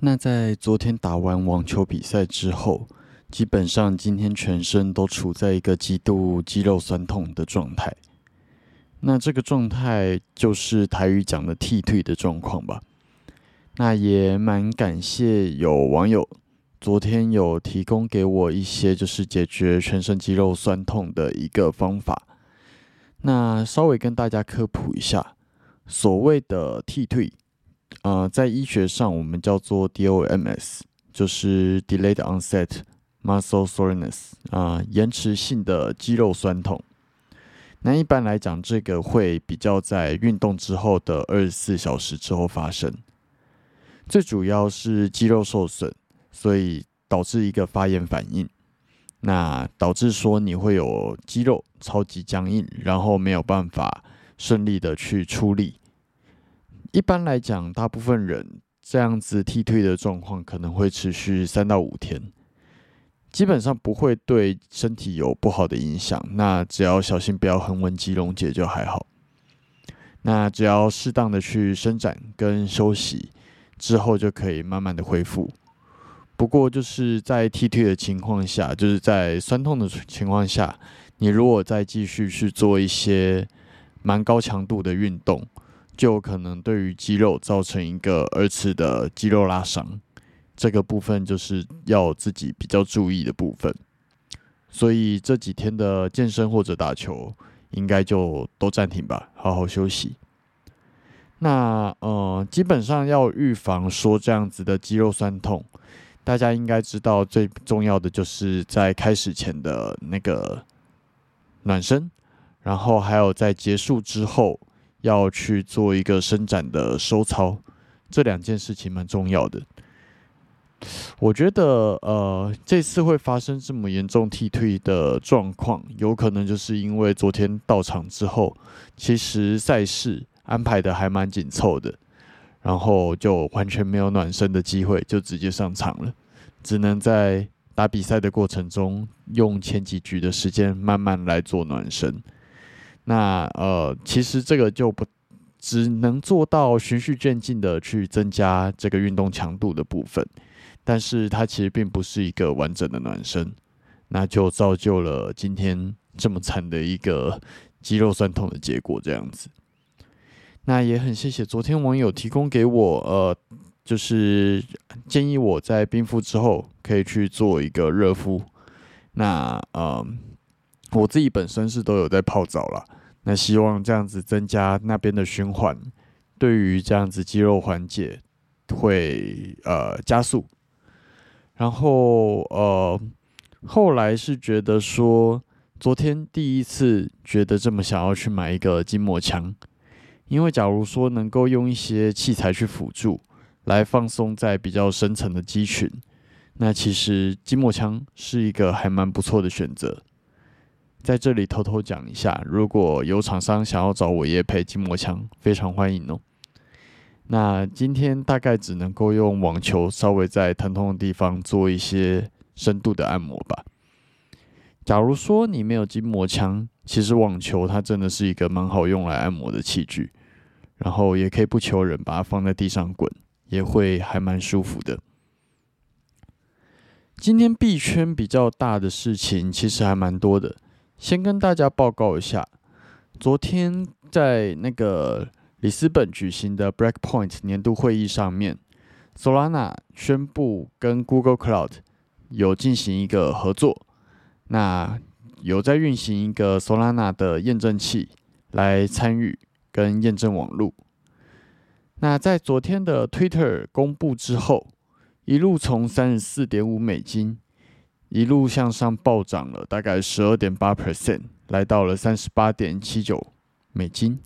那在昨天打完网球比赛之后，基本上今天全身都处在一个极度肌肉酸痛的状态。那这个状态就是台语讲的“剃退”的状况吧。那也蛮感谢有网友昨天有提供给我一些就是解决全身肌肉酸痛的一个方法。那稍微跟大家科普一下，所谓的“剃退”。呃，在医学上，我们叫做 DOMS，就是 Delayed Onset Muscle Soreness，啊，延迟性的肌肉酸痛。那一般来讲，这个会比较在运动之后的二十四小时之后发生。最主要是肌肉受损，所以导致一个发炎反应，那导致说你会有肌肉超级僵硬，然后没有办法顺利的去出力。一般来讲，大部分人这样子踢退的状况可能会持续三到五天，基本上不会对身体有不好的影响。那只要小心不要横纹肌溶解就还好。那只要适当的去伸展跟休息之后，就可以慢慢的恢复。不过就是在踢退的情况下，就是在酸痛的情况下，你如果再继续去做一些蛮高强度的运动。就可能对于肌肉造成一个二次的肌肉拉伤，这个部分就是要自己比较注意的部分。所以这几天的健身或者打球，应该就都暂停吧，好好休息。那呃，基本上要预防说这样子的肌肉酸痛，大家应该知道最重要的就是在开始前的那个暖身，然后还有在结束之后。要去做一个伸展的收操，这两件事情蛮重要的。我觉得，呃，这次会发生这么严重踢退的状况，有可能就是因为昨天到场之后，其实赛事安排的还蛮紧凑的，然后就完全没有暖身的机会，就直接上场了，只能在打比赛的过程中用前几局的时间慢慢来做暖身。那呃，其实这个就不只能做到循序渐进的去增加这个运动强度的部分，但是它其实并不是一个完整的暖身。那就造就了今天这么惨的一个肌肉酸痛的结果。这样子，那也很谢谢昨天网友提供给我，呃，就是建议我在冰敷之后可以去做一个热敷。那呃，我自己本身是都有在泡澡了，那希望这样子增加那边的循环，对于这样子肌肉缓解会呃加速。然后呃，后来是觉得说，昨天第一次觉得这么想要去买一个筋膜枪，因为假如说能够用一些器材去辅助，来放松在比较深层的肌群。那其实筋膜枪是一个还蛮不错的选择，在这里偷偷讲一下，如果有厂商想要找我也配筋膜枪，非常欢迎哦。那今天大概只能够用网球稍微在疼痛的地方做一些深度的按摩吧。假如说你没有筋膜枪，其实网球它真的是一个蛮好用来按摩的器具，然后也可以不求人把它放在地上滚，也会还蛮舒服的。今天币圈比较大的事情其实还蛮多的，先跟大家报告一下，昨天在那个里斯本举行的 Breakpoint 年度会议上面，Solana 宣布跟 Google Cloud 有进行一个合作，那有在运行一个 Solana 的验证器来参与跟验证网络。那在昨天的 Twitter 公布之后。一路从三十四点五美金，一路向上暴涨了大概十二点八 percent，来到了三十八点七九美金。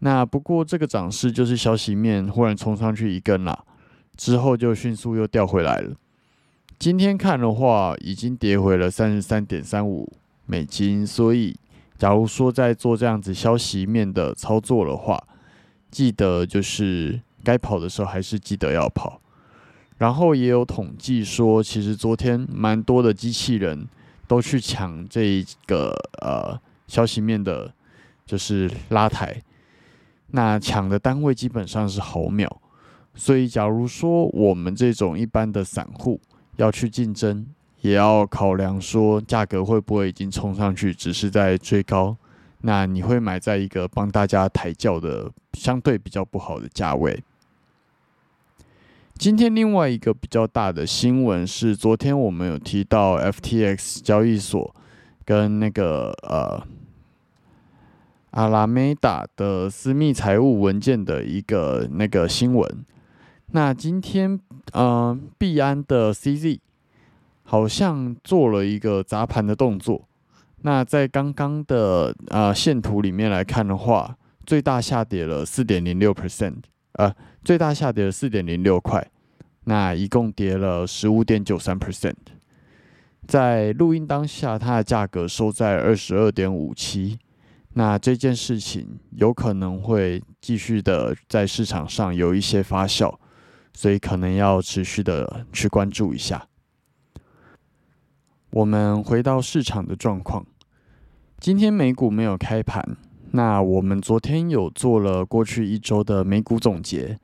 那不过这个涨势就是消息面忽然冲上去一根啦，之后就迅速又掉回来了。今天看的话，已经跌回了三十三点三五美金。所以，假如说在做这样子消息面的操作的话，记得就是该跑的时候还是记得要跑。然后也有统计说，其实昨天蛮多的机器人都去抢这个呃消息面的，就是拉抬。那抢的单位基本上是毫秒，所以假如说我们这种一般的散户要去竞争，也要考量说价格会不会已经冲上去，只是在追高。那你会买在一个帮大家抬轿的相对比较不好的价位。今天另外一个比较大的新闻是，昨天我们有提到 FTX 交易所跟那个呃阿拉梅达的私密财务文件的一个那个新闻。那今天呃币安的 CZ 好像做了一个砸盘的动作。那在刚刚的呃线图里面来看的话，最大下跌了四点零六 percent，呃。最大下跌了四点零六块，那一共跌了十五点九三 percent。在录音当下，它的价格收在二十二点五七。那这件事情有可能会继续的在市场上有一些发酵，所以可能要持续的去关注一下。我们回到市场的状况，今天美股没有开盘，那我们昨天有做了过去一周的美股总结。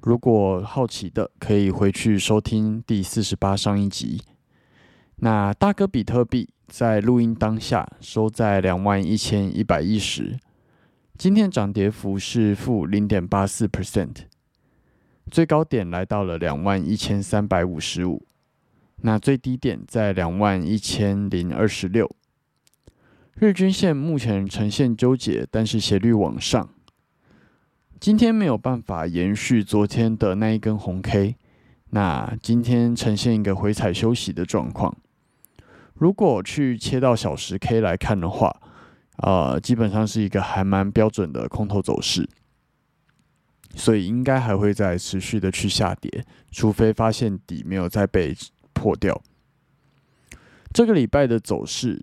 如果好奇的，可以回去收听第四十八上一集。那大哥比特币在录音当下收在两万一千一百一十，今天涨跌幅是负零点八四 percent，最高点来到了两万一千三百五十五，那最低点在两万一千零二十六。日均线目前呈现纠结，但是斜率往上。今天没有办法延续昨天的那一根红 K，那今天呈现一个回踩休息的状况。如果去切到小时 K 来看的话，呃，基本上是一个还蛮标准的空头走势，所以应该还会再持续的去下跌，除非发现底没有再被破掉。这个礼拜的走势，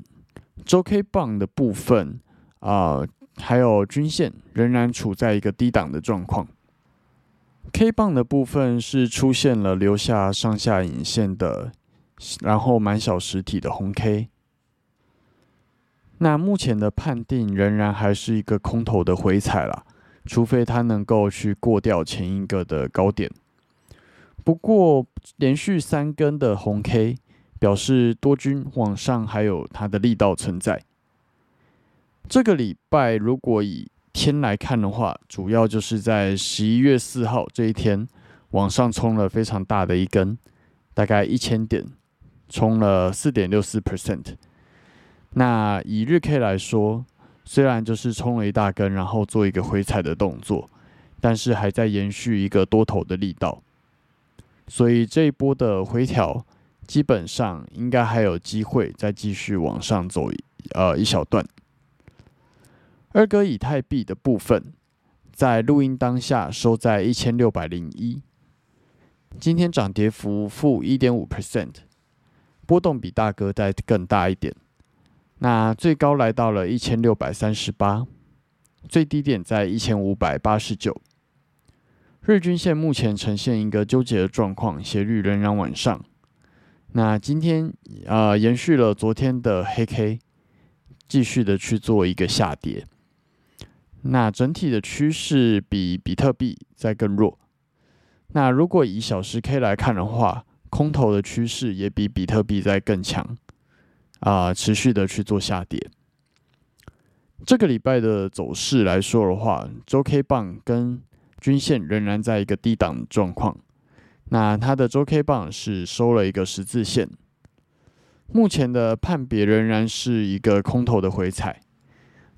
周 K 棒的部分啊。还有均线仍然处在一个低档的状况，K 棒的部分是出现了留下上下影线的，然后满小实体的红 K。那目前的判定仍然还是一个空头的回踩了，除非它能够去过掉前一个的高点。不过连续三根的红 K 表示多军往上还有它的力道存在。这个礼拜如果以天来看的话，主要就是在十一月四号这一天往上冲了非常大的一根，大概一千点，冲了四点六四 percent。那以日 K 来说，虽然就是冲了一大根，然后做一个回踩的动作，但是还在延续一个多头的力道，所以这一波的回调基本上应该还有机会再继续往上走，呃一小段。二哥以太币的部分，在录音当下收在一千六百零一，今天涨跌幅负一点五 percent，波动比大哥再更大一点。那最高来到了一千六百三十八，最低点在一千五百八十九。日均线目前呈现一个纠结的状况，斜率仍然往上。那今天呃延续了昨天的黑 K，继续的去做一个下跌。那整体的趋势比比特币在更弱。那如果以小时 K 来看的话，空头的趋势也比比特币在更强，啊，持续的去做下跌。这个礼拜的走势来说的话，周 K 棒跟均线仍然在一个低档状况。那它的周 K 棒是收了一个十字线，目前的判别仍然是一个空头的回踩。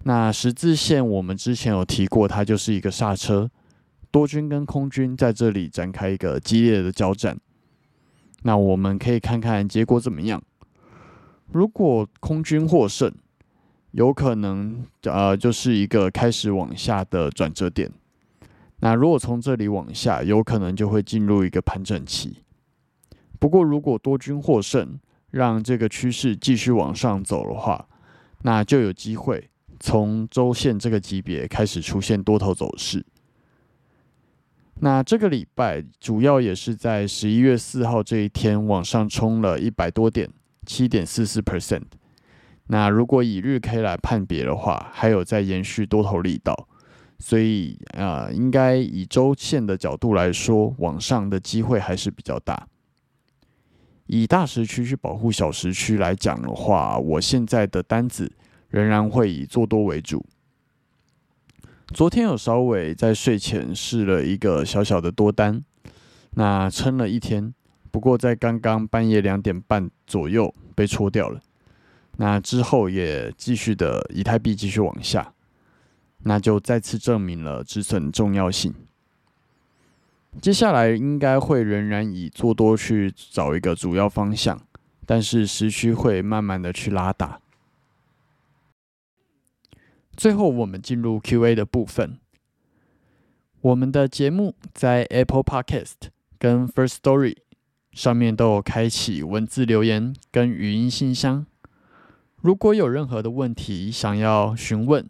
那十字线，我们之前有提过，它就是一个刹车，多军跟空军在这里展开一个激烈的交战。那我们可以看看结果怎么样。如果空军获胜，有可能呃就是一个开始往下的转折点。那如果从这里往下，有可能就会进入一个盘整期。不过如果多军获胜，让这个趋势继续往上走的话，那就有机会。从周线这个级别开始出现多头走势，那这个礼拜主要也是在十一月四号这一天往上冲了一百多点，七点四四 percent。那如果以日 K 来判别的话，还有在延续多头力道，所以啊，应该以周线的角度来说，往上的机会还是比较大。以大时区去保护小时区来讲的话，我现在的单子。仍然会以做多为主。昨天有稍微在睡前试了一个小小的多单，那撑了一天，不过在刚刚半夜两点半左右被戳掉了。那之后也继续的以太币继续往下，那就再次证明了止损重要性。接下来应该会仍然以做多去找一个主要方向，但是时区会慢慢的去拉大。最后，我们进入 Q&A 的部分。我们的节目在 Apple Podcast 跟 First Story 上面都有开启文字留言跟语音信箱。如果有任何的问题想要询问、